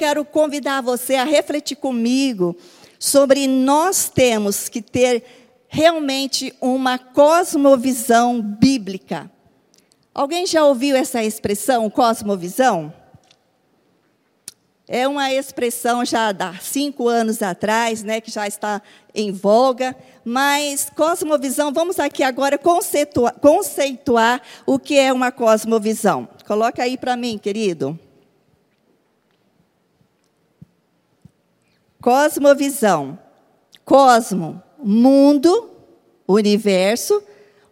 quero convidar você a refletir comigo sobre nós temos que ter realmente uma cosmovisão bíblica. Alguém já ouviu essa expressão, cosmovisão? É uma expressão já há cinco anos atrás, né, que já está em voga. Mas cosmovisão, vamos aqui agora conceituar, conceituar o que é uma cosmovisão. Coloca aí para mim, querido. Cosmovisão. Cosmo, mundo, universo,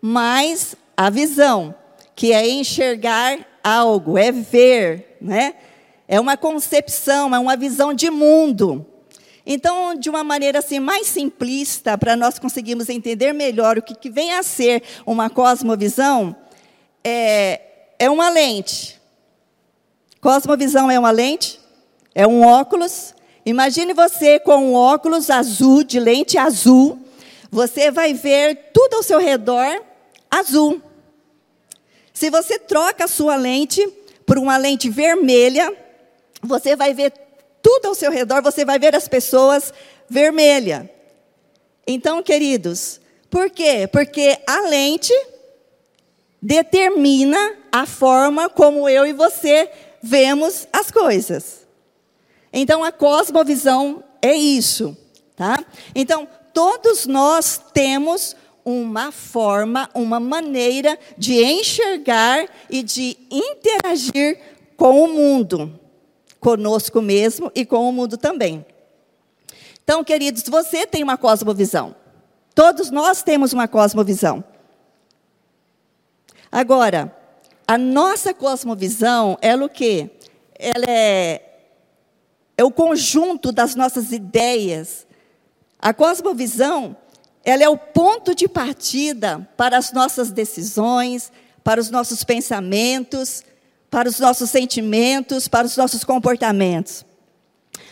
mais a visão, que é enxergar algo, é ver, né? É uma concepção, é uma visão de mundo. Então, de uma maneira assim mais simplista, para nós conseguirmos entender melhor o que, que vem a ser uma cosmovisão, é, é uma lente. Cosmovisão é uma lente, é um óculos. Imagine você com um óculos azul, de lente azul, você vai ver tudo ao seu redor azul. Se você troca a sua lente por uma lente vermelha, você vai ver tudo ao seu redor, você vai ver as pessoas vermelha. Então, queridos, por quê? Porque a lente determina a forma como eu e você vemos as coisas. Então, a cosmovisão é isso, tá? Então, todos nós temos uma forma, uma maneira de enxergar e de interagir com o mundo conosco mesmo e com o mundo também. Então, queridos, você tem uma cosmovisão. Todos nós temos uma cosmovisão. Agora, a nossa cosmovisão, ela o quê? Ela é, é o conjunto das nossas ideias. A cosmovisão, ela é o ponto de partida para as nossas decisões, para os nossos pensamentos, para os nossos sentimentos, para os nossos comportamentos.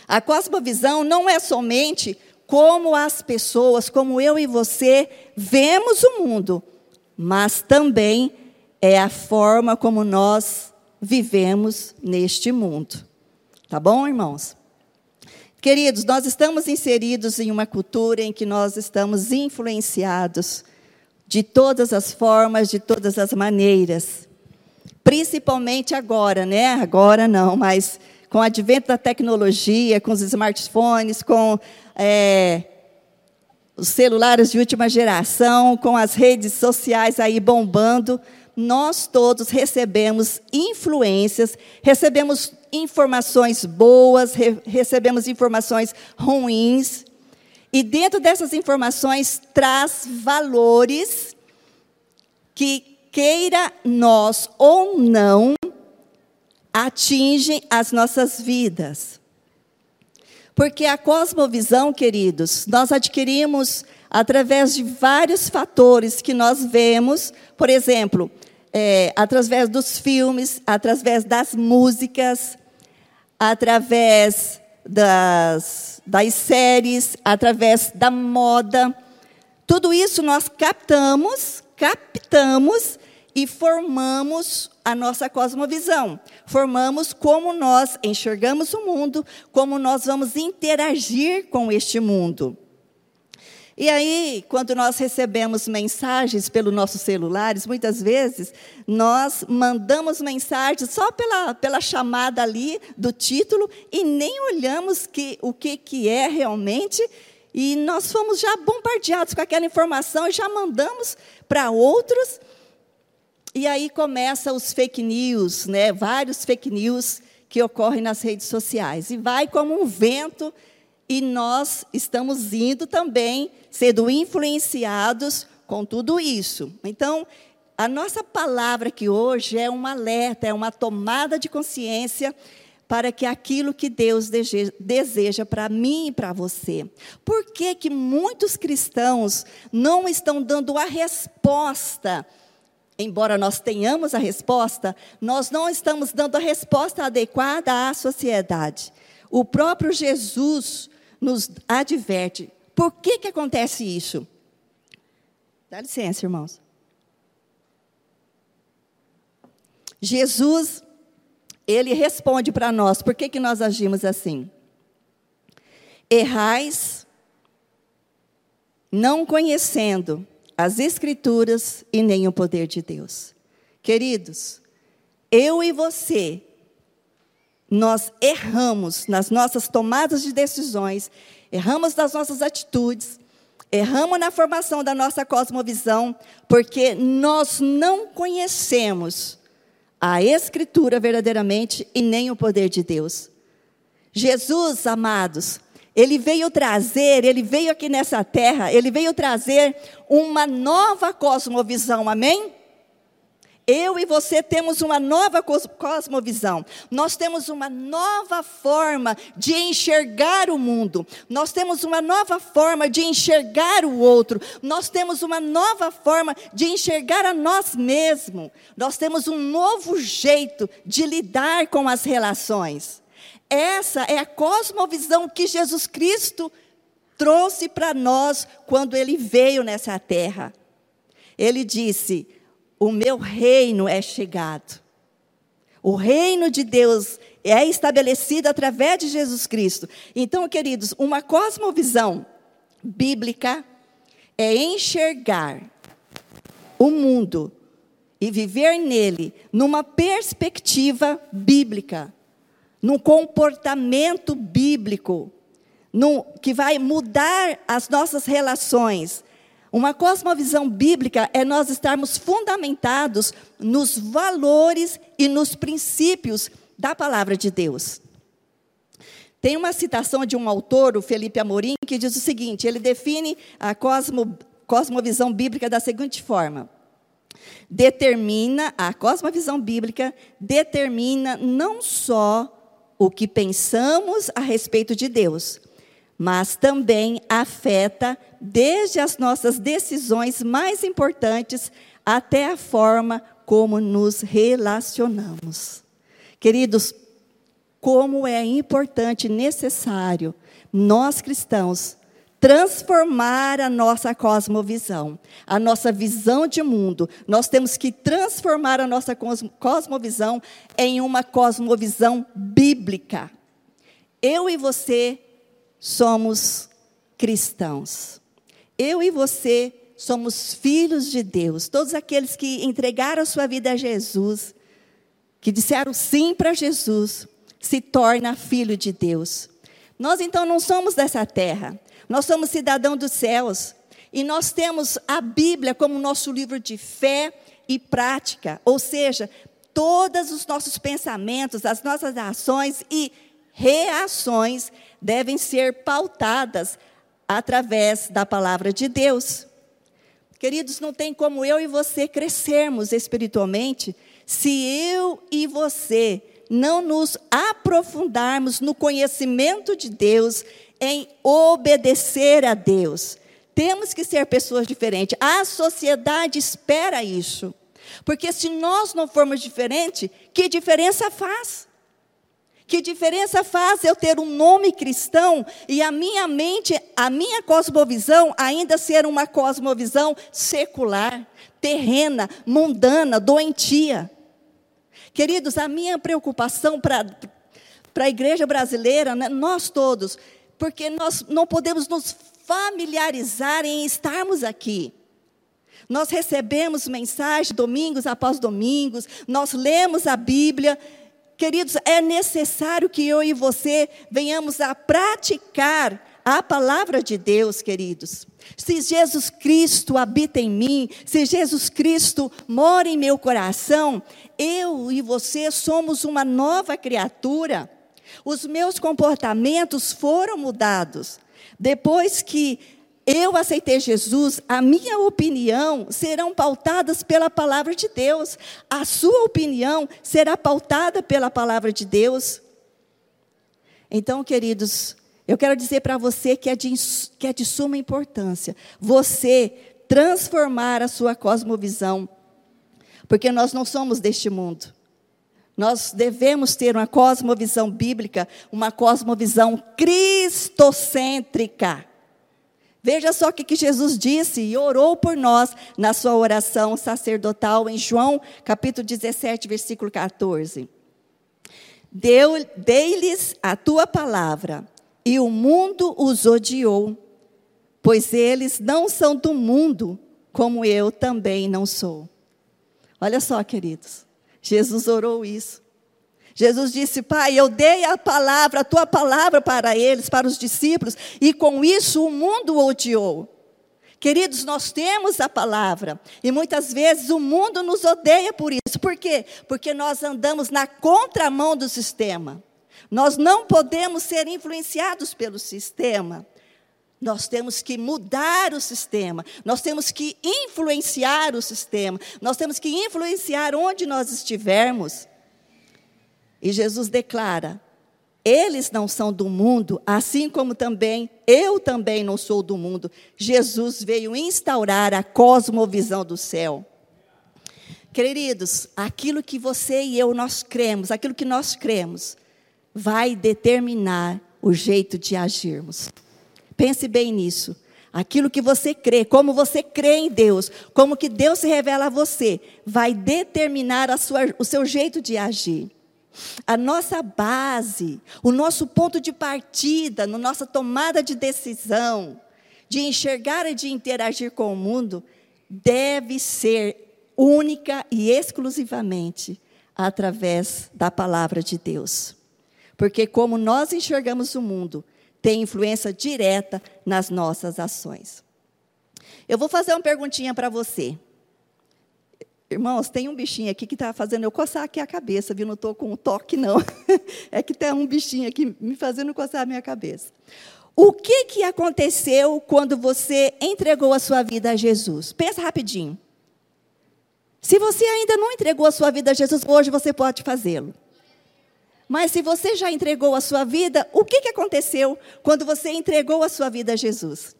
A cosmovisão não é somente como as pessoas, como eu e você, vemos o mundo, mas também é a forma como nós vivemos neste mundo. Tá bom, irmãos? Queridos, nós estamos inseridos em uma cultura em que nós estamos influenciados de todas as formas, de todas as maneiras principalmente agora, né? Agora não, mas com o advento da tecnologia, com os smartphones, com é, os celulares de última geração, com as redes sociais aí bombando, nós todos recebemos influências, recebemos informações boas, re recebemos informações ruins, e dentro dessas informações traz valores que queira nós ou não, atingem as nossas vidas. Porque a cosmovisão, queridos, nós adquirimos através de vários fatores que nós vemos, por exemplo, é, através dos filmes, através das músicas, através das, das séries, através da moda. Tudo isso nós captamos, captamos e formamos a nossa cosmovisão. Formamos como nós enxergamos o mundo, como nós vamos interagir com este mundo. E aí, quando nós recebemos mensagens pelos nossos celulares, muitas vezes nós mandamos mensagens só pela, pela chamada ali do título e nem olhamos que, o que, que é realmente. E nós fomos já bombardeados com aquela informação e já mandamos para outros. E aí começa os fake news, né? Vários fake news que ocorrem nas redes sociais. E vai como um vento, e nós estamos indo também, sendo influenciados com tudo isso. Então, a nossa palavra aqui hoje é um alerta, é uma tomada de consciência para que aquilo que Deus deseja para mim e para você. Por que, que muitos cristãos não estão dando a resposta embora nós tenhamos a resposta, nós não estamos dando a resposta adequada à sociedade. O próprio Jesus nos adverte. Por que, que acontece isso? Dá licença, irmãos. Jesus, ele responde para nós: por que, que nós agimos assim? Errais, não conhecendo as Escrituras e nem o poder de Deus. Queridos, eu e você, nós erramos nas nossas tomadas de decisões, erramos nas nossas atitudes, erramos na formação da nossa cosmovisão, porque nós não conhecemos a Escritura verdadeiramente e nem o poder de Deus. Jesus, amados, ele veio trazer, ele veio aqui nessa terra, ele veio trazer uma nova cosmovisão, amém? Eu e você temos uma nova cosmovisão. Nós temos uma nova forma de enxergar o mundo. Nós temos uma nova forma de enxergar o outro. Nós temos uma nova forma de enxergar a nós mesmos. Nós temos um novo jeito de lidar com as relações. Essa é a cosmovisão que Jesus Cristo trouxe para nós quando ele veio nessa terra. Ele disse: o meu reino é chegado. O reino de Deus é estabelecido através de Jesus Cristo. Então, queridos, uma cosmovisão bíblica é enxergar o mundo e viver nele numa perspectiva bíblica, num comportamento bíblico, num, que vai mudar as nossas relações, uma cosmovisão bíblica é nós estarmos fundamentados nos valores e nos princípios da palavra de Deus. Tem uma citação de um autor, o Felipe Amorim, que diz o seguinte: ele define a cosmo, cosmovisão bíblica da seguinte forma: determina, a cosmovisão bíblica determina não só o que pensamos a respeito de Deus, mas também afeta desde as nossas decisões mais importantes até a forma como nos relacionamos. Queridos, como é importante e necessário nós cristãos transformar a nossa cosmovisão, a nossa visão de mundo. Nós temos que transformar a nossa cosmovisão em uma cosmovisão bíblica. Eu e você somos cristãos. Eu e você somos filhos de Deus. Todos aqueles que entregaram sua vida a Jesus, que disseram sim para Jesus, se torna filho de Deus. Nós então não somos dessa terra. Nós somos cidadão dos céus. E nós temos a Bíblia como nosso livro de fé e prática, ou seja, todos os nossos pensamentos, as nossas ações e reações devem ser pautadas através da palavra de Deus. Queridos, não tem como eu e você crescermos espiritualmente se eu e você não nos aprofundarmos no conhecimento de Deus, em obedecer a Deus. Temos que ser pessoas diferentes. A sociedade espera isso. Porque se nós não formos diferentes, que diferença faz? Que diferença faz eu ter um nome cristão e a minha mente, a minha cosmovisão ainda ser uma cosmovisão secular, terrena, mundana, doentia? Queridos, a minha preocupação para a igreja brasileira, né, nós todos, porque nós não podemos nos familiarizar em estarmos aqui. Nós recebemos mensagens domingos após domingos, nós lemos a Bíblia, Queridos, é necessário que eu e você venhamos a praticar a palavra de Deus, queridos. Se Jesus Cristo habita em mim, se Jesus Cristo mora em meu coração, eu e você somos uma nova criatura. Os meus comportamentos foram mudados. Depois que eu aceitei Jesus, a minha opinião serão pautadas pela palavra de Deus. A sua opinião será pautada pela palavra de Deus. Então, queridos, eu quero dizer para você que é, de, que é de suma importância você transformar a sua cosmovisão, porque nós não somos deste mundo. Nós devemos ter uma cosmovisão bíblica, uma cosmovisão cristocêntrica. Veja só o que Jesus disse e orou por nós na sua oração sacerdotal em João, capítulo 17, versículo 14. Dei-lhes a tua palavra, e o mundo os odiou, pois eles não são do mundo, como eu também não sou. Olha só, queridos, Jesus orou isso. Jesus disse: Pai, eu dei a palavra, a tua palavra para eles, para os discípulos, e com isso o mundo o odiou. Queridos, nós temos a palavra e muitas vezes o mundo nos odeia por isso. Por quê? Porque nós andamos na contramão do sistema. Nós não podemos ser influenciados pelo sistema. Nós temos que mudar o sistema, nós temos que influenciar o sistema, nós temos que influenciar onde nós estivermos. E Jesus declara: eles não são do mundo, assim como também eu também não sou do mundo. Jesus veio instaurar a cosmovisão do céu. Queridos, aquilo que você e eu nós cremos, aquilo que nós cremos, vai determinar o jeito de agirmos. Pense bem nisso. Aquilo que você crê, como você crê em Deus, como que Deus se revela a você, vai determinar sua, o seu jeito de agir. A nossa base, o nosso ponto de partida, na nossa tomada de decisão, de enxergar e de interagir com o mundo, deve ser única e exclusivamente através da palavra de Deus. Porque, como nós enxergamos o mundo, tem influência direta nas nossas ações. Eu vou fazer uma perguntinha para você. Irmãos, tem um bichinho aqui que está fazendo eu coçar aqui a cabeça, viu? Não estou com um toque, não. É que tem um bichinho aqui me fazendo coçar a minha cabeça. O que, que aconteceu quando você entregou a sua vida a Jesus? Pensa rapidinho. Se você ainda não entregou a sua vida a Jesus, hoje você pode fazê-lo. Mas se você já entregou a sua vida, o que, que aconteceu quando você entregou a sua vida a Jesus?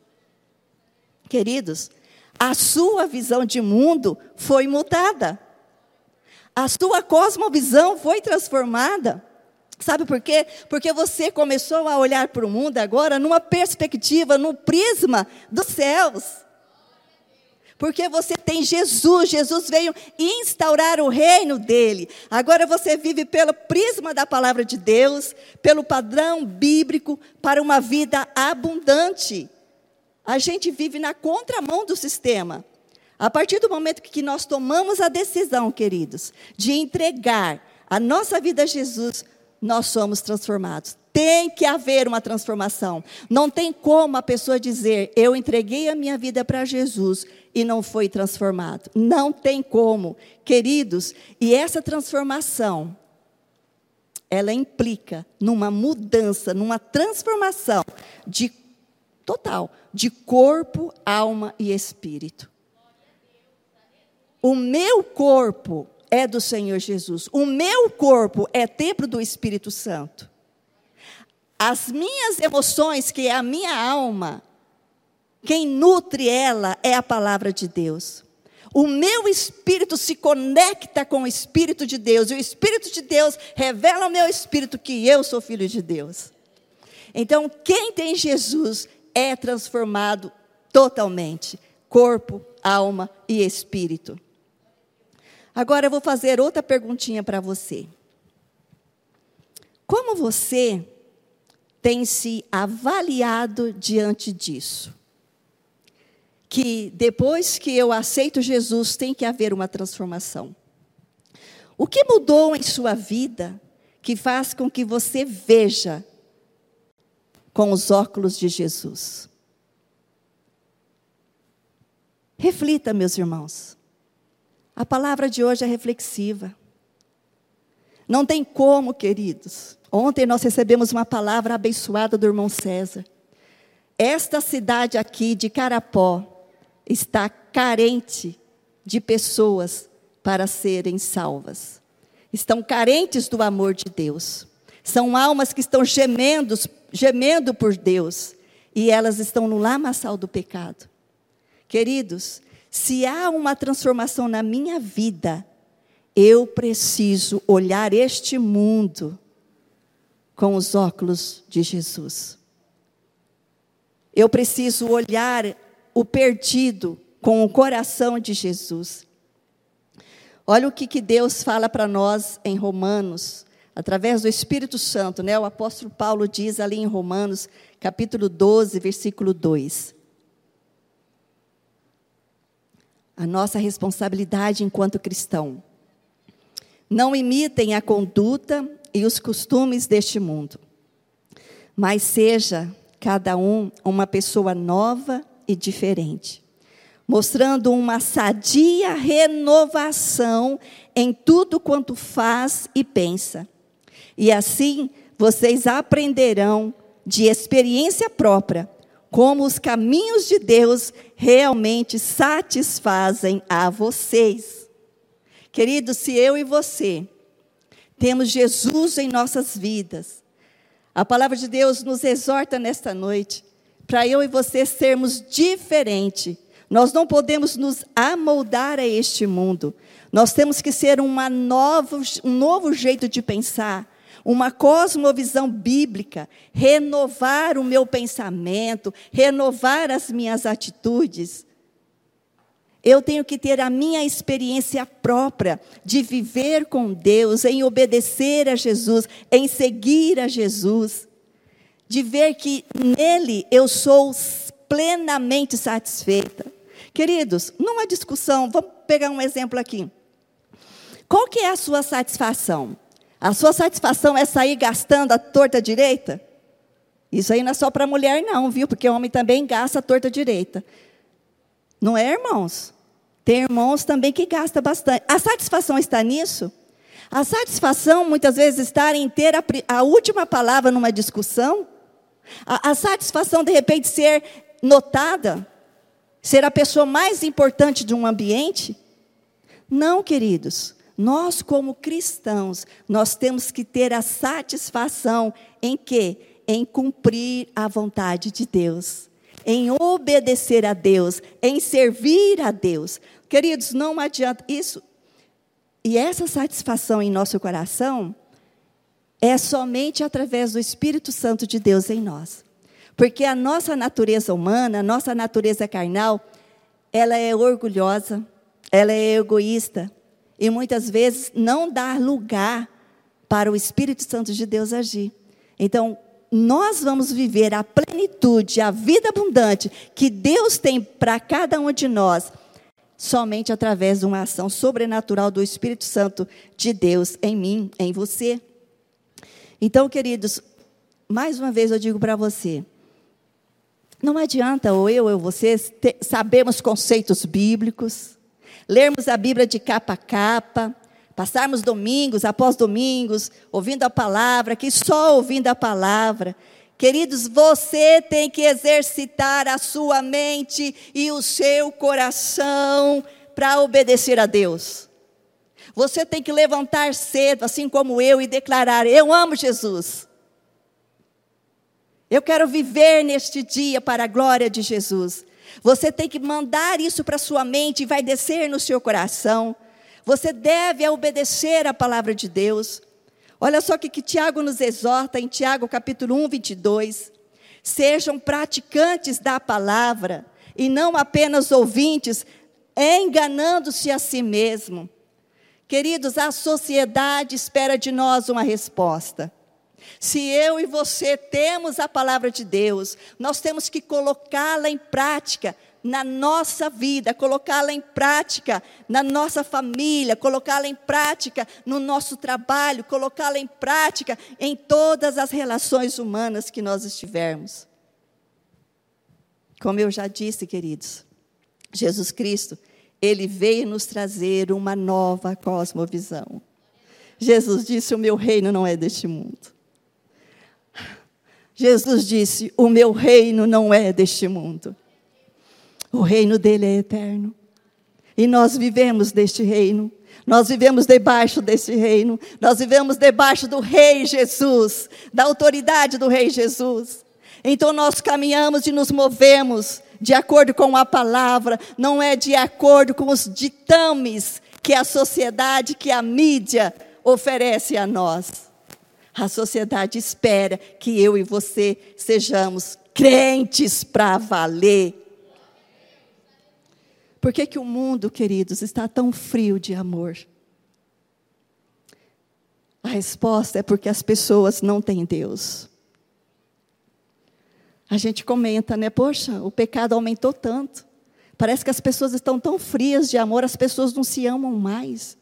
Queridos, a sua visão de mundo foi mudada. A sua cosmovisão foi transformada. Sabe por quê? Porque você começou a olhar para o mundo agora numa perspectiva, no prisma dos céus. Porque você tem Jesus, Jesus veio instaurar o reino dele. Agora você vive pelo prisma da palavra de Deus, pelo padrão bíblico para uma vida abundante a gente vive na contramão do sistema. A partir do momento que nós tomamos a decisão, queridos, de entregar a nossa vida a Jesus, nós somos transformados. Tem que haver uma transformação. Não tem como a pessoa dizer, eu entreguei a minha vida para Jesus e não foi transformado. Não tem como. Queridos, e essa transformação, ela implica numa mudança, numa transformação de total, de corpo, alma e espírito. O meu corpo é do Senhor Jesus. O meu corpo é templo do Espírito Santo. As minhas emoções, que é a minha alma, quem nutre ela é a palavra de Deus. O meu espírito se conecta com o espírito de Deus, e o espírito de Deus revela ao meu espírito que eu sou filho de Deus. Então, quem tem Jesus é transformado totalmente corpo, alma e espírito. Agora eu vou fazer outra perguntinha para você. Como você tem se avaliado diante disso? Que depois que eu aceito Jesus, tem que haver uma transformação. O que mudou em sua vida que faz com que você veja com os óculos de Jesus. Reflita, meus irmãos. A palavra de hoje é reflexiva. Não tem como, queridos. Ontem nós recebemos uma palavra abençoada do irmão César. Esta cidade aqui de Carapó está carente de pessoas para serem salvas. Estão carentes do amor de Deus. São almas que estão gemendo, gemendo por Deus e elas estão no lamaçal do pecado. Queridos, se há uma transformação na minha vida, eu preciso olhar este mundo com os óculos de Jesus. Eu preciso olhar o perdido com o coração de Jesus. Olha o que, que Deus fala para nós em Romanos através do Espírito Santo, né? O apóstolo Paulo diz ali em Romanos, capítulo 12, versículo 2. A nossa responsabilidade enquanto cristão. Não imitem a conduta e os costumes deste mundo, mas seja cada um uma pessoa nova e diferente mostrando uma sadia renovação em tudo quanto faz e pensa. E assim vocês aprenderão de experiência própria como os caminhos de Deus realmente satisfazem a vocês. Queridos, se eu e você temos Jesus em nossas vidas, a palavra de Deus nos exorta nesta noite para eu e você sermos diferentes nós não podemos nos amoldar a este mundo. Nós temos que ser uma nova, um novo jeito de pensar, uma cosmovisão bíblica, renovar o meu pensamento, renovar as minhas atitudes. Eu tenho que ter a minha experiência própria de viver com Deus, em obedecer a Jesus, em seguir a Jesus, de ver que nele eu sou plenamente satisfeita. Queridos, numa discussão, vamos pegar um exemplo aqui. Qual que é a sua satisfação? A sua satisfação é sair gastando a torta direita? Isso aí não é só para mulher, não, viu? Porque o homem também gasta a torta direita. Não é, irmãos? Tem irmãos também que gastam bastante. A satisfação está nisso? A satisfação, muitas vezes, está em ter a, a última palavra numa discussão? A, a satisfação, de repente, ser notada? Ser a pessoa mais importante de um ambiente? Não, queridos. Nós, como cristãos, nós temos que ter a satisfação em quê? Em cumprir a vontade de Deus, em obedecer a Deus, em servir a Deus. Queridos, não adianta isso. E essa satisfação em nosso coração é somente através do Espírito Santo de Deus em nós. Porque a nossa natureza humana, a nossa natureza carnal, ela é orgulhosa, ela é egoísta e muitas vezes não dá lugar para o Espírito Santo de Deus agir. Então, nós vamos viver a plenitude, a vida abundante que Deus tem para cada um de nós, somente através de uma ação sobrenatural do Espírito Santo de Deus em mim, em você. Então, queridos, mais uma vez eu digo para você, não adianta ou eu ou vocês sabermos conceitos bíblicos, lermos a Bíblia de capa a capa, passarmos domingos após domingos ouvindo a palavra, que só ouvindo a palavra. Queridos, você tem que exercitar a sua mente e o seu coração para obedecer a Deus. Você tem que levantar cedo, assim como eu, e declarar: Eu amo Jesus. Eu quero viver neste dia para a glória de Jesus. Você tem que mandar isso para sua mente e vai descer no seu coração. Você deve obedecer a palavra de Deus. Olha só o que, que Tiago nos exorta em Tiago capítulo 1, 22. Sejam praticantes da palavra e não apenas ouvintes, enganando-se a si mesmo. Queridos, a sociedade espera de nós uma resposta. Se eu e você temos a palavra de Deus, nós temos que colocá-la em prática na nossa vida, colocá-la em prática na nossa família, colocá-la em prática no nosso trabalho, colocá-la em prática em todas as relações humanas que nós estivermos. Como eu já disse, queridos, Jesus Cristo, ele veio nos trazer uma nova cosmovisão. Jesus disse: O meu reino não é deste mundo. Jesus disse: O meu reino não é deste mundo. O reino dele é eterno. E nós vivemos deste reino. Nós vivemos debaixo deste reino. Nós vivemos debaixo do Rei Jesus, da autoridade do Rei Jesus. Então nós caminhamos e nos movemos de acordo com a palavra, não é de acordo com os ditames que a sociedade, que a mídia oferece a nós. A sociedade espera que eu e você sejamos crentes para valer. Por que, que o mundo, queridos, está tão frio de amor? A resposta é porque as pessoas não têm Deus. A gente comenta, né? Poxa, o pecado aumentou tanto. Parece que as pessoas estão tão frias de amor, as pessoas não se amam mais.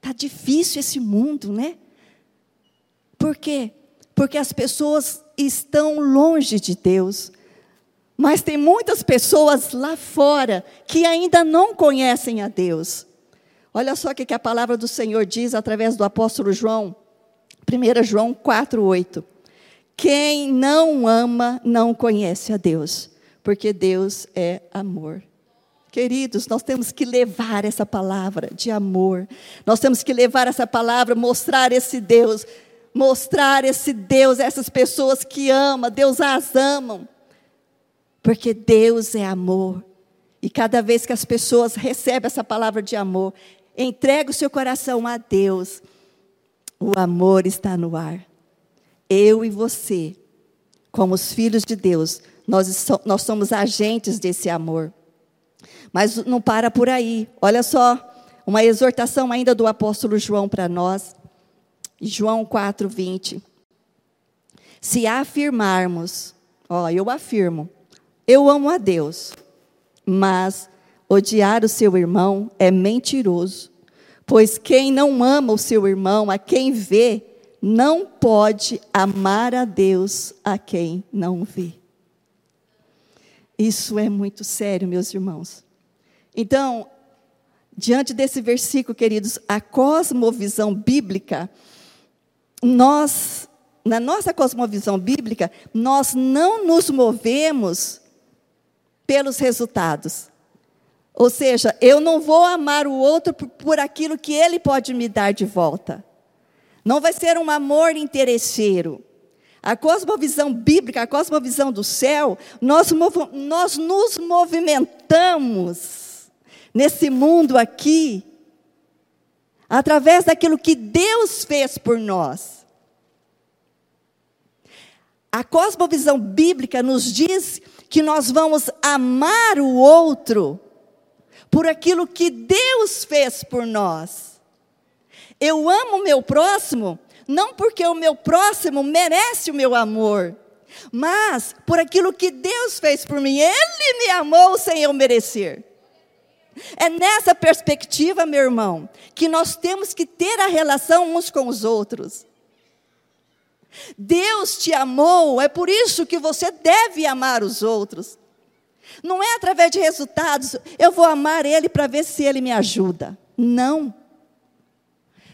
Tá difícil esse mundo, né? Por quê? Porque as pessoas estão longe de Deus. Mas tem muitas pessoas lá fora que ainda não conhecem a Deus. Olha só o que a palavra do Senhor diz através do apóstolo João, 1 João 4,8. Quem não ama não conhece a Deus, porque Deus é amor. Queridos, nós temos que levar essa palavra de amor, nós temos que levar essa palavra, mostrar esse Deus, mostrar esse Deus, essas pessoas que ama, Deus as amam. Porque Deus é amor. E cada vez que as pessoas recebem essa palavra de amor, entrega o seu coração a Deus, o amor está no ar. Eu e você, como os filhos de Deus, nós, nós somos agentes desse amor. Mas não para por aí. Olha só, uma exortação ainda do apóstolo João para nós. João 4, 20. Se afirmarmos, ó, eu afirmo, eu amo a Deus, mas odiar o seu irmão é mentiroso, pois quem não ama o seu irmão, a quem vê, não pode amar a Deus a quem não vê. Isso é muito sério, meus irmãos. Então, diante desse versículo, queridos, a cosmovisão bíblica, nós, na nossa cosmovisão bíblica, nós não nos movemos pelos resultados. Ou seja, eu não vou amar o outro por, aquilo que ele pode me dar de volta. Não vai ser um amor interesseiro. A cosmovisão bíblica, a cosmovisão do céu, nós, nós nos movimentamos nesse mundo aqui, através daquilo que Deus fez por nós. A cosmovisão bíblica nos diz que nós vamos amar o outro por aquilo que Deus fez por nós. Eu amo o meu próximo não porque o meu próximo merece o meu amor, mas por aquilo que Deus fez por mim. Ele me amou sem eu merecer. É nessa perspectiva, meu irmão, que nós temos que ter a relação uns com os outros. Deus te amou, é por isso que você deve amar os outros. Não é através de resultados, eu vou amar Ele para ver se Ele me ajuda. Não.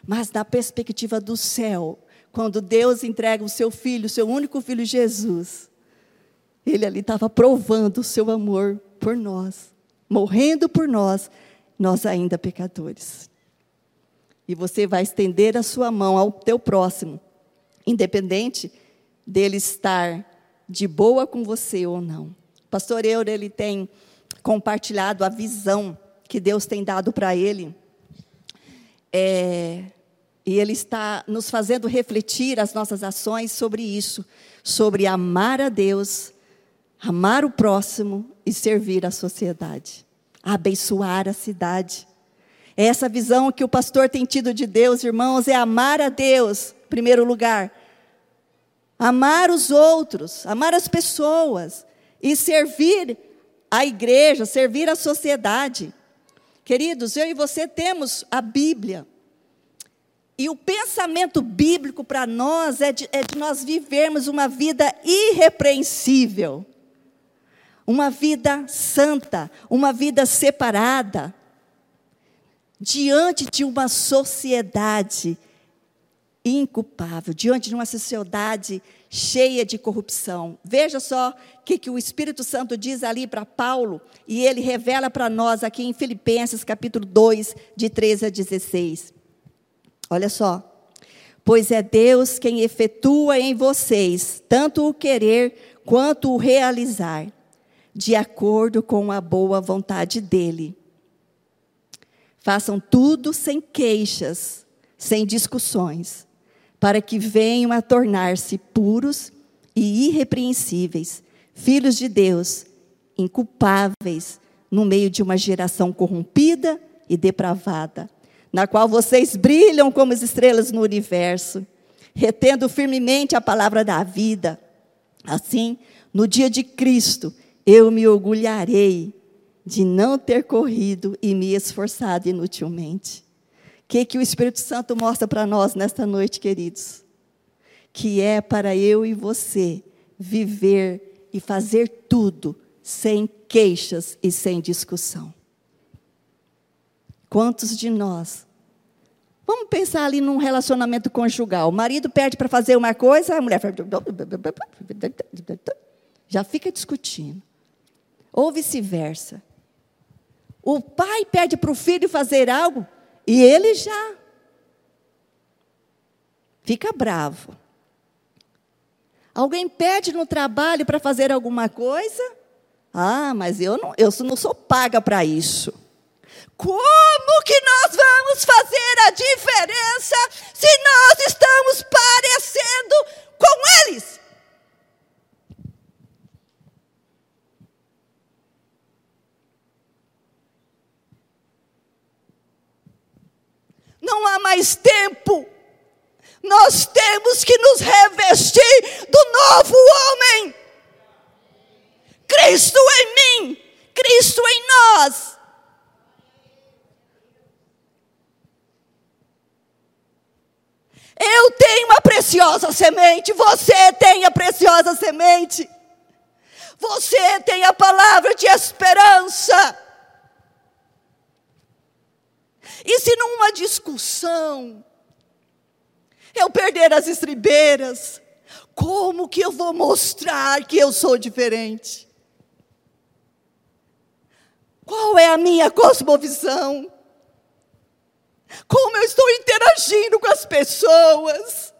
Mas da perspectiva do céu, quando Deus entrega o seu filho, o seu único filho Jesus, Ele ali estava provando o seu amor por nós, morrendo por nós, nós ainda pecadores. E você vai estender a sua mão ao teu próximo independente dele estar de boa com você ou não. O pastor Euro, ele tem compartilhado a visão que Deus tem dado para ele. É, e ele está nos fazendo refletir as nossas ações sobre isso, sobre amar a Deus, amar o próximo e servir a sociedade, abençoar a cidade. É essa visão que o pastor tem tido de Deus, irmãos, é amar a Deus, primeiro lugar. Amar os outros, amar as pessoas e servir a igreja, servir a sociedade. Queridos, eu e você temos a Bíblia. E o pensamento bíblico para nós é de, é de nós vivermos uma vida irrepreensível, uma vida santa, uma vida separada, diante de uma sociedade inculpável, diante de uma sociedade cheia de corrupção. Veja só o que, que o Espírito Santo diz ali para Paulo, e ele revela para nós aqui em Filipenses capítulo 2, de 13 a 16. Olha só. Pois é Deus quem efetua em vocês tanto o querer quanto o realizar, de acordo com a boa vontade dEle. Façam tudo sem queixas, sem discussões para que venham a tornar-se puros e irrepreensíveis, filhos de Deus, inculpáveis, no meio de uma geração corrompida e depravada, na qual vocês brilham como as estrelas no universo, retendo firmemente a palavra da vida. Assim, no dia de Cristo, eu me orgulharei de não ter corrido e me esforçado inutilmente. O que, que o Espírito Santo mostra para nós nesta noite, queridos? Que é para eu e você viver e fazer tudo sem queixas e sem discussão. Quantos de nós? Vamos pensar ali num relacionamento conjugal. O marido pede para fazer uma coisa, a mulher já fica discutindo. Ou vice-versa. O pai pede para o filho fazer algo e ele já fica bravo. Alguém pede no trabalho para fazer alguma coisa? Ah, mas eu não, eu não sou paga para isso. Como que nós vamos fazer a diferença se nós estamos parecendo com eles? Não há mais tempo. Nós temos que nos revestir do novo homem. Cristo em mim, Cristo em nós. Eu tenho uma preciosa semente, você tem a preciosa semente. Você tem a palavra de esperança. E se numa discussão eu perder as estribeiras, como que eu vou mostrar que eu sou diferente? Qual é a minha cosmovisão? Como eu estou interagindo com as pessoas?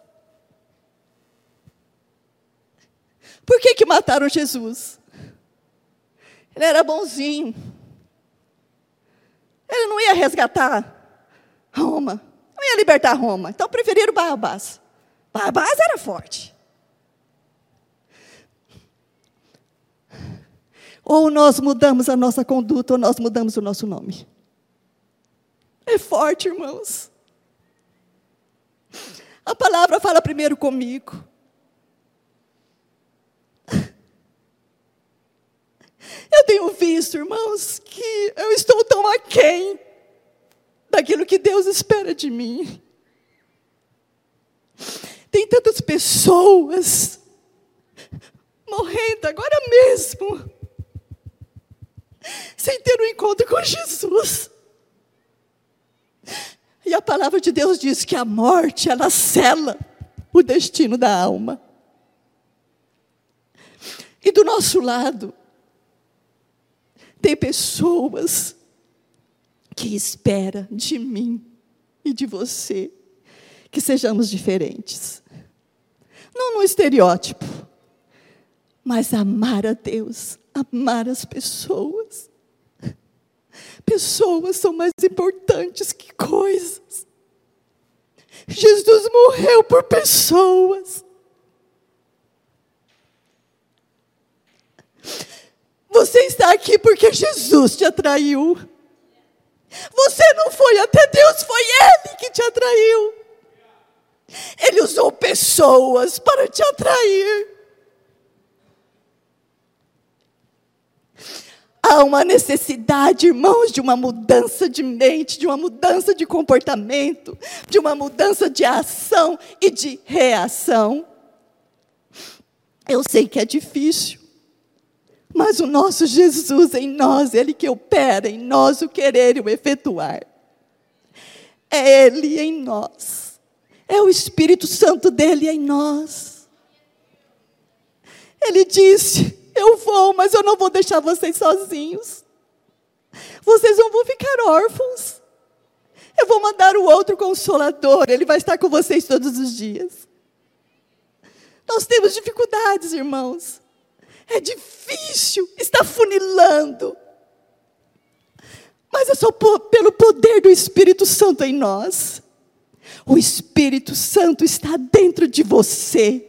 Por que, que mataram Jesus? Ele era bonzinho. Ele não ia resgatar Roma. Não ia libertar Roma. Então preferiram Barrabás. Barrabás era forte. Ou nós mudamos a nossa conduta, ou nós mudamos o nosso nome. É forte, irmãos. A palavra fala primeiro comigo. Eu tenho visto, irmãos, que eu estou tão aquém daquilo que Deus espera de mim. Tem tantas pessoas morrendo agora mesmo, sem ter um encontro com Jesus. E a palavra de Deus diz que a morte, ela cela o destino da alma. E do nosso lado, tem pessoas que esperam de mim e de você que sejamos diferentes. Não no estereótipo, mas amar a Deus, amar as pessoas. Pessoas são mais importantes que coisas. Jesus morreu por pessoas. Você está aqui porque Jesus te atraiu. Você não foi até Deus, foi Ele que te atraiu. Ele usou pessoas para te atrair. Há uma necessidade, irmãos, de uma mudança de mente, de uma mudança de comportamento, de uma mudança de ação e de reação. Eu sei que é difícil, mas o nosso Jesus em nós, Ele que opera em nós o querer e o efetuar. É Ele em nós. É o Espírito Santo dele em nós. Ele disse: Eu vou, mas eu não vou deixar vocês sozinhos. Vocês não vão ficar órfãos. Eu vou mandar o outro consolador, ele vai estar com vocês todos os dias. Nós temos dificuldades, irmãos. É difícil, está funilando. Mas é só pelo poder do Espírito Santo em nós. O Espírito Santo está dentro de você.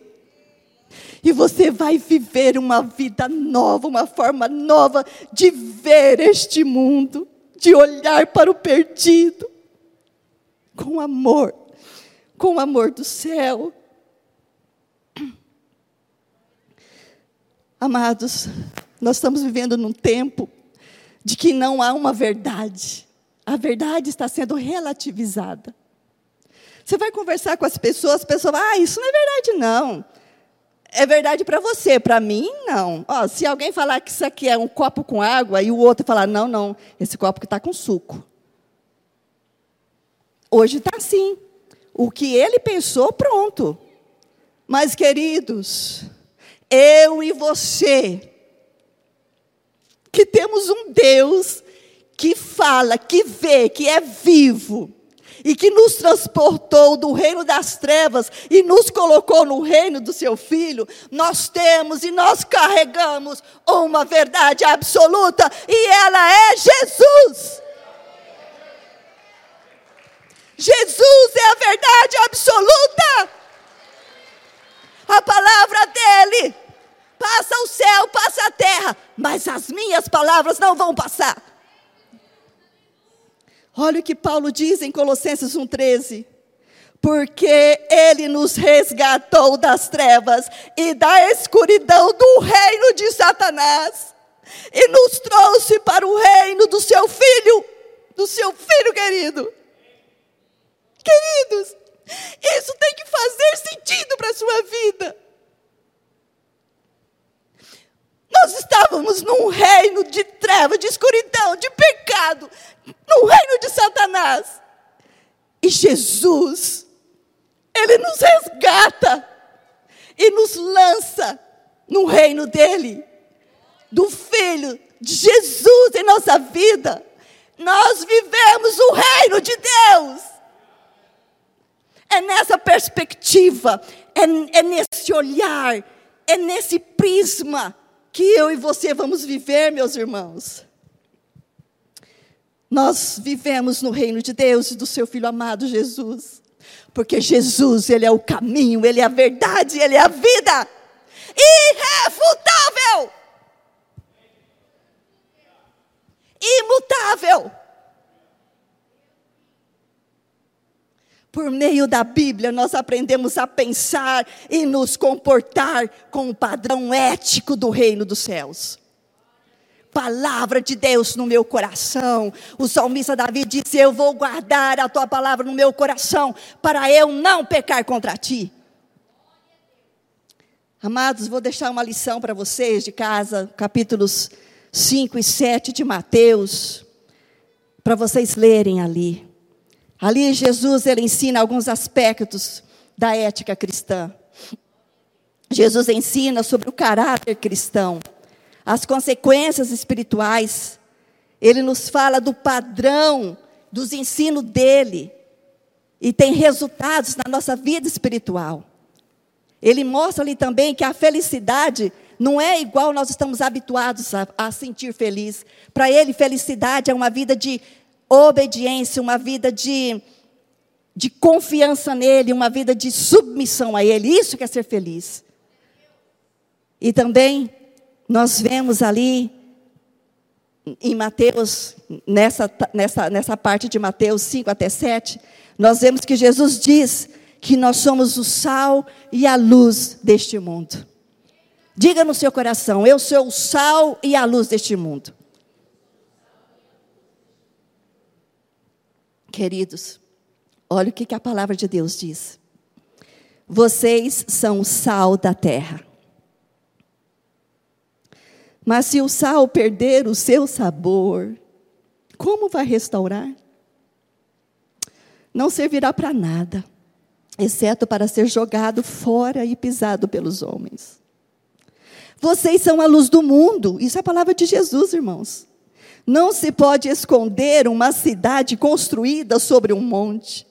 E você vai viver uma vida nova, uma forma nova de ver este mundo, de olhar para o perdido com amor, com o amor do céu, Amados, nós estamos vivendo num tempo de que não há uma verdade. A verdade está sendo relativizada. Você vai conversar com as pessoas, as pessoas, ah, isso não é verdade, não. É verdade para você, para mim, não. Ó, se alguém falar que isso aqui é um copo com água e o outro falar, não, não, esse copo que está com suco. Hoje está assim. O que ele pensou, pronto. Mas, queridos, eu e você, que temos um Deus que fala, que vê, que é vivo, e que nos transportou do reino das trevas e nos colocou no reino do seu filho, nós temos e nós carregamos uma verdade absoluta e ela é Jesus. Jesus é a verdade absoluta. A palavra dele passa o céu, passa a terra, mas as minhas palavras não vão passar. Olha o que Paulo diz em Colossenses 1,13. Porque ele nos resgatou das trevas e da escuridão do reino de Satanás e nos trouxe para o reino do seu filho, do seu filho querido. Queridos, isso tem que fazer sentido para a sua vida. Nós estávamos num reino de treva, de escuridão, de pecado, no reino de Satanás. E Jesus, Ele nos resgata e nos lança no reino dele, do Filho de Jesus em nossa vida. Nós vivemos o reino de Deus. É nessa perspectiva, é, é nesse olhar, é nesse prisma que eu e você vamos viver, meus irmãos. Nós vivemos no reino de Deus e do seu filho amado Jesus. Porque Jesus, ele é o caminho, ele é a verdade, ele é a vida. Irrefutável. Imutável. Por meio da Bíblia, nós aprendemos a pensar e nos comportar com o padrão ético do reino dos céus. Palavra de Deus no meu coração. O salmista Davi disse: Eu vou guardar a tua palavra no meu coração, para eu não pecar contra ti. Amados, vou deixar uma lição para vocês de casa, capítulos 5 e 7 de Mateus, para vocês lerem ali. Ali Jesus ele ensina alguns aspectos da ética cristã. Jesus ensina sobre o caráter cristão, as consequências espirituais. Ele nos fala do padrão dos ensinos dele e tem resultados na nossa vida espiritual. Ele mostra ali também que a felicidade não é igual nós estamos habituados a, a sentir feliz. Para ele, felicidade é uma vida de obediência, uma vida de, de confiança nele, uma vida de submissão a ele. Isso que é ser feliz. E também nós vemos ali em Mateus, nessa, nessa, nessa parte de Mateus 5 até 7, nós vemos que Jesus diz que nós somos o sal e a luz deste mundo. Diga no seu coração: Eu sou o sal e a luz deste mundo. Queridos, olha o que, que a palavra de Deus diz. Vocês são o sal da terra. Mas se o sal perder o seu sabor, como vai restaurar? Não servirá para nada, exceto para ser jogado fora e pisado pelos homens. Vocês são a luz do mundo, isso é a palavra de Jesus, irmãos. Não se pode esconder uma cidade construída sobre um monte.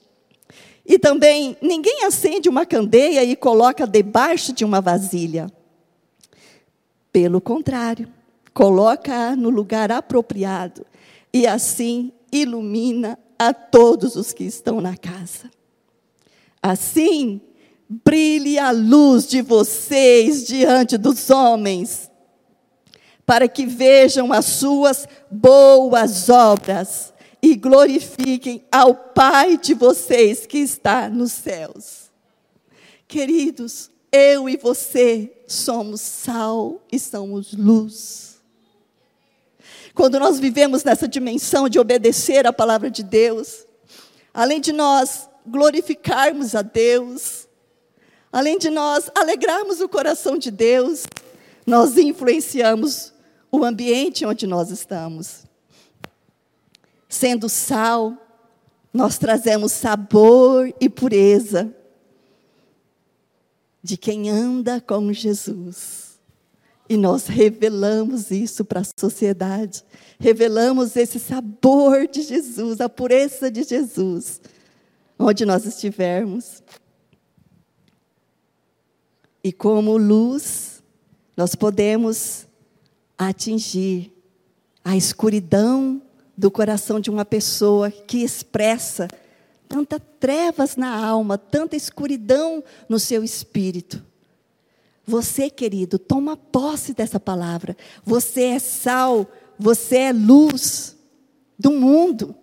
E também, ninguém acende uma candeia e coloca debaixo de uma vasilha. Pelo contrário, coloca-a no lugar apropriado e assim ilumina a todos os que estão na casa. Assim, brilhe a luz de vocês diante dos homens para que vejam as suas boas obras e glorifiquem ao Pai de vocês que está nos céus. Queridos, eu e você somos sal e somos luz. Quando nós vivemos nessa dimensão de obedecer à palavra de Deus, além de nós glorificarmos a Deus, além de nós alegrarmos o coração de Deus, nós influenciamos o ambiente onde nós estamos. Sendo sal, nós trazemos sabor e pureza de quem anda com Jesus. E nós revelamos isso para a sociedade, revelamos esse sabor de Jesus, a pureza de Jesus, onde nós estivermos. E como luz, nós podemos atingir a escuridão do coração de uma pessoa que expressa tanta trevas na alma, tanta escuridão no seu espírito. Você, querido, toma posse dessa palavra. Você é sal, você é luz do mundo.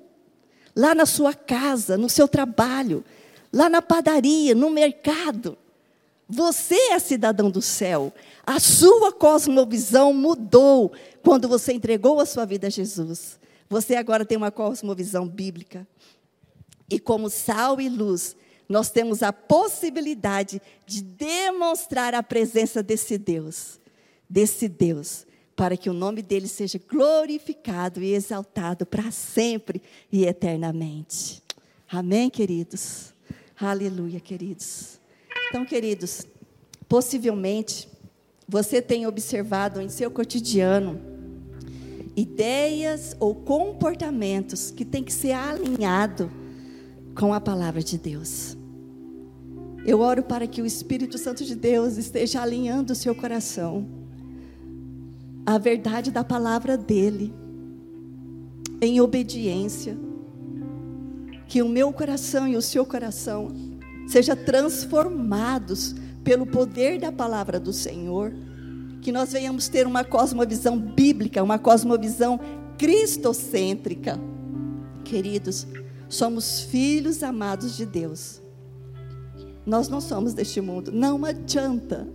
Lá na sua casa, no seu trabalho, lá na padaria, no mercado. Você é cidadão do céu. A sua cosmovisão mudou quando você entregou a sua vida a Jesus. Você agora tem uma cosmovisão bíblica. E como sal e luz, nós temos a possibilidade de demonstrar a presença desse Deus, desse Deus, para que o nome dele seja glorificado e exaltado para sempre e eternamente. Amém, queridos? Aleluia, queridos. Então, queridos, possivelmente você tem observado em seu cotidiano ideias ou comportamentos que têm que ser alinhados com a palavra de Deus. Eu oro para que o Espírito Santo de Deus esteja alinhando o seu coração à verdade da palavra dele, em obediência. Que o meu coração e o seu coração sejam transformados pelo poder da palavra do Senhor que nós venhamos ter uma cosmovisão bíblica, uma cosmovisão cristocêntrica. Queridos, somos filhos amados de Deus. Nós não somos deste mundo, não adianta.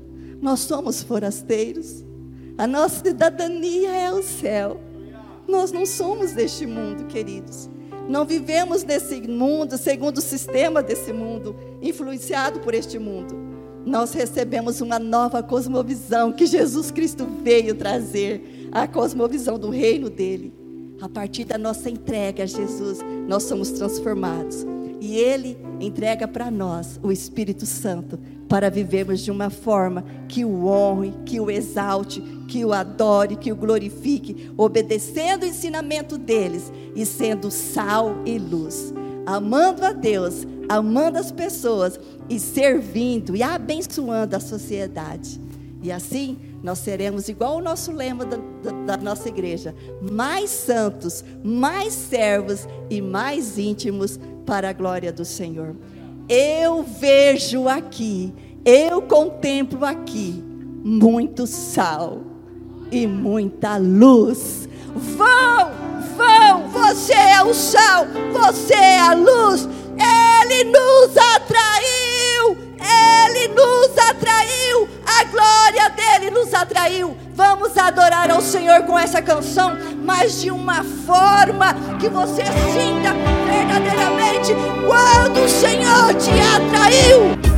Nós somos forasteiros. A nossa cidadania é o céu. Nós não somos deste mundo, queridos. Não vivemos nesse mundo segundo o sistema desse mundo, influenciado por este mundo nós recebemos uma nova cosmovisão que Jesus Cristo veio trazer a cosmovisão do reino dele. A partir da nossa entrega a Jesus, nós somos transformados. E Ele entrega para nós o Espírito Santo para vivermos de uma forma que o honre, que o exalte, que o adore, que o glorifique, obedecendo o ensinamento deles e sendo sal e luz, amando a Deus, amando as pessoas e servindo e abençoando a sociedade. E assim nós seremos igual o nosso lema da, da, da, nossa igreja: mais santos, mais servos e mais íntimos para a glória do Senhor. Eu vejo aqui, eu contemplo aqui muito sal e muita luz. Vão, vão, você é o sal, você é a luz. Ele nos atraiu, Ele nos atraiu, a glória dele nos atraiu. Vamos adorar ao Senhor com essa canção, mas de uma forma que você sinta verdadeiramente quando o Senhor te atraiu.